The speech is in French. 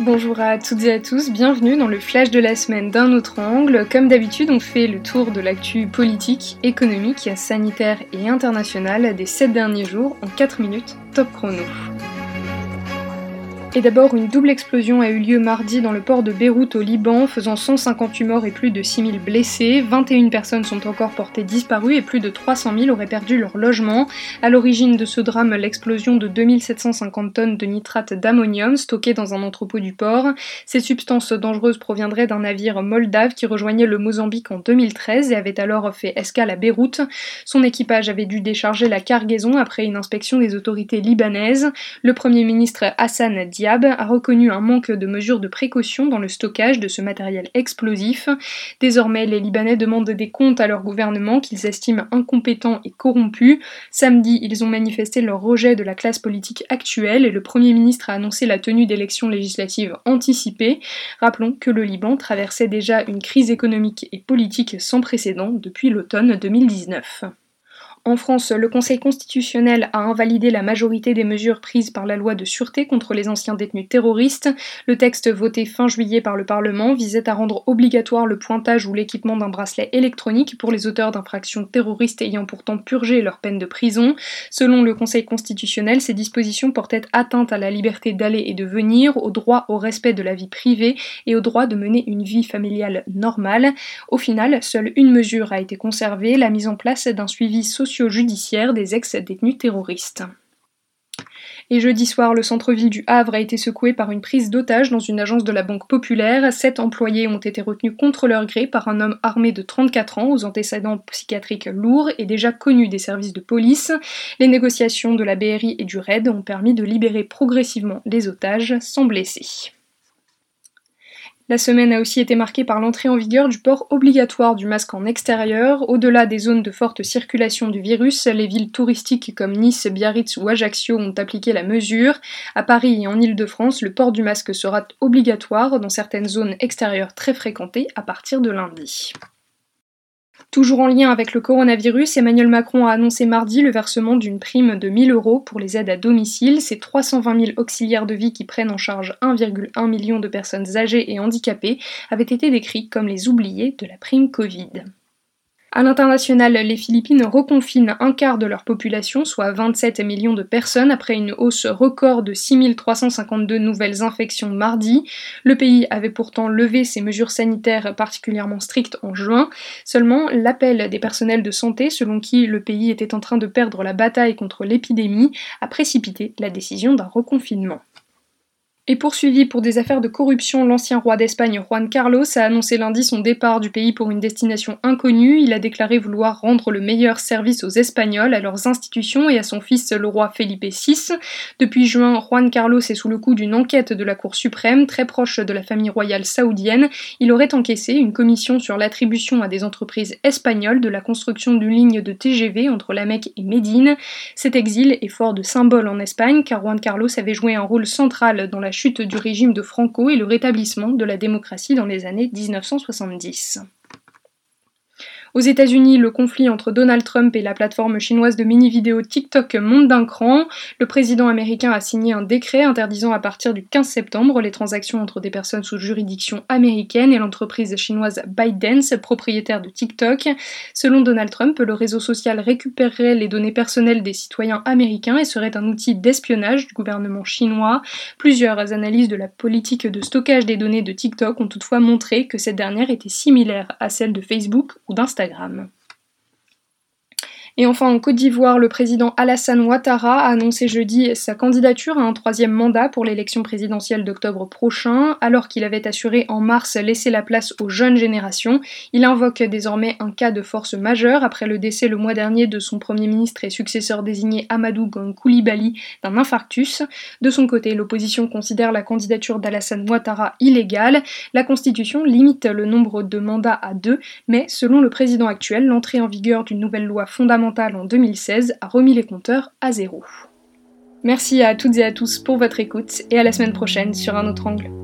Bonjour à toutes et à tous, bienvenue dans le flash de la semaine d'un autre angle. Comme d'habitude, on fait le tour de l'actu politique, économique, sanitaire et international des 7 derniers jours en 4 minutes top chrono. Et d'abord, une double explosion a eu lieu mardi dans le port de Beyrouth au Liban, faisant 158 morts et plus de 6000 blessés. 21 personnes sont encore portées disparues et plus de 300 000 auraient perdu leur logement. À l'origine de ce drame, l'explosion de 2750 tonnes de nitrate d'ammonium stocké dans un entrepôt du port. Ces substances dangereuses proviendraient d'un navire moldave qui rejoignait le Mozambique en 2013 et avait alors fait escale à Beyrouth. Son équipage avait dû décharger la cargaison après une inspection des autorités libanaises. Le premier ministre Hassan a reconnu un manque de mesures de précaution dans le stockage de ce matériel explosif. Désormais, les Libanais demandent des comptes à leur gouvernement qu'ils estiment incompétent et corrompu. Samedi, ils ont manifesté leur rejet de la classe politique actuelle et le Premier ministre a annoncé la tenue d'élections législatives anticipées. Rappelons que le Liban traversait déjà une crise économique et politique sans précédent depuis l'automne 2019. En France, le Conseil constitutionnel a invalidé la majorité des mesures prises par la loi de sûreté contre les anciens détenus terroristes. Le texte voté fin juillet par le Parlement visait à rendre obligatoire le pointage ou l'équipement d'un bracelet électronique pour les auteurs d'infractions terroristes ayant pourtant purgé leur peine de prison. Selon le Conseil constitutionnel, ces dispositions portaient atteinte à la liberté d'aller et de venir, au droit au respect de la vie privée et au droit de mener une vie familiale normale. Au final, seule une mesure a été conservée, la mise en place d'un suivi social judiciaire des ex-détenus terroristes. Et jeudi soir, le centre-ville du Havre a été secoué par une prise d'otage dans une agence de la Banque Populaire. Sept employés ont été retenus contre leur gré par un homme armé de 34 ans aux antécédents psychiatriques lourds et déjà connu des services de police. Les négociations de la BRI et du RAID ont permis de libérer progressivement les otages sans blessés. La semaine a aussi été marquée par l'entrée en vigueur du port obligatoire du masque en extérieur. Au-delà des zones de forte circulation du virus, les villes touristiques comme Nice, Biarritz ou Ajaccio ont appliqué la mesure. À Paris et en Île-de-France, le port du masque sera obligatoire dans certaines zones extérieures très fréquentées à partir de lundi. Toujours en lien avec le coronavirus, Emmanuel Macron a annoncé mardi le versement d'une prime de 1000 euros pour les aides à domicile. Ces 320 000 auxiliaires de vie qui prennent en charge 1,1 million de personnes âgées et handicapées avaient été décrits comme les oubliés de la prime Covid. À l'international, les Philippines reconfinent un quart de leur population, soit 27 millions de personnes, après une hausse record de 6352 nouvelles infections mardi. Le pays avait pourtant levé ses mesures sanitaires particulièrement strictes en juin. Seulement, l'appel des personnels de santé, selon qui le pays était en train de perdre la bataille contre l'épidémie, a précipité la décision d'un reconfinement. Et poursuivi pour des affaires de corruption, l'ancien roi d'Espagne Juan Carlos a annoncé lundi son départ du pays pour une destination inconnue. Il a déclaré vouloir rendre le meilleur service aux Espagnols, à leurs institutions et à son fils le roi Felipe VI. Depuis juin, Juan Carlos est sous le coup d'une enquête de la Cour suprême, très proche de la famille royale saoudienne. Il aurait encaissé une commission sur l'attribution à des entreprises espagnoles de la construction d'une ligne de TGV entre la Mecque et Médine. Cet exil est fort de symbole en Espagne, car Juan Carlos avait joué un rôle central dans la chute du régime de Franco et le rétablissement de la démocratie dans les années 1970. Aux États-Unis, le conflit entre Donald Trump et la plateforme chinoise de mini-vidéo TikTok monte d'un cran. Le président américain a signé un décret interdisant à partir du 15 septembre les transactions entre des personnes sous juridiction américaine et l'entreprise chinoise ByteDance, propriétaire de TikTok. Selon Donald Trump, le réseau social récupérerait les données personnelles des citoyens américains et serait un outil d'espionnage du gouvernement chinois. Plusieurs analyses de la politique de stockage des données de TikTok ont toutefois montré que cette dernière était similaire à celle de Facebook ou d'Instagram. Instagram. Et enfin, en Côte d'Ivoire, le président Alassane Ouattara a annoncé jeudi sa candidature à un troisième mandat pour l'élection présidentielle d'octobre prochain. Alors qu'il avait assuré en mars laisser la place aux jeunes générations, il invoque désormais un cas de force majeure après le décès le mois dernier de son premier ministre et successeur désigné Amadou Gon Koulibaly d'un infarctus. De son côté, l'opposition considère la candidature d'Alassane Ouattara illégale. La Constitution limite le nombre de mandats à deux, mais selon le président actuel, l'entrée en vigueur d'une nouvelle loi fondamentale en 2016 a remis les compteurs à zéro. Merci à toutes et à tous pour votre écoute et à la semaine prochaine sur un autre angle.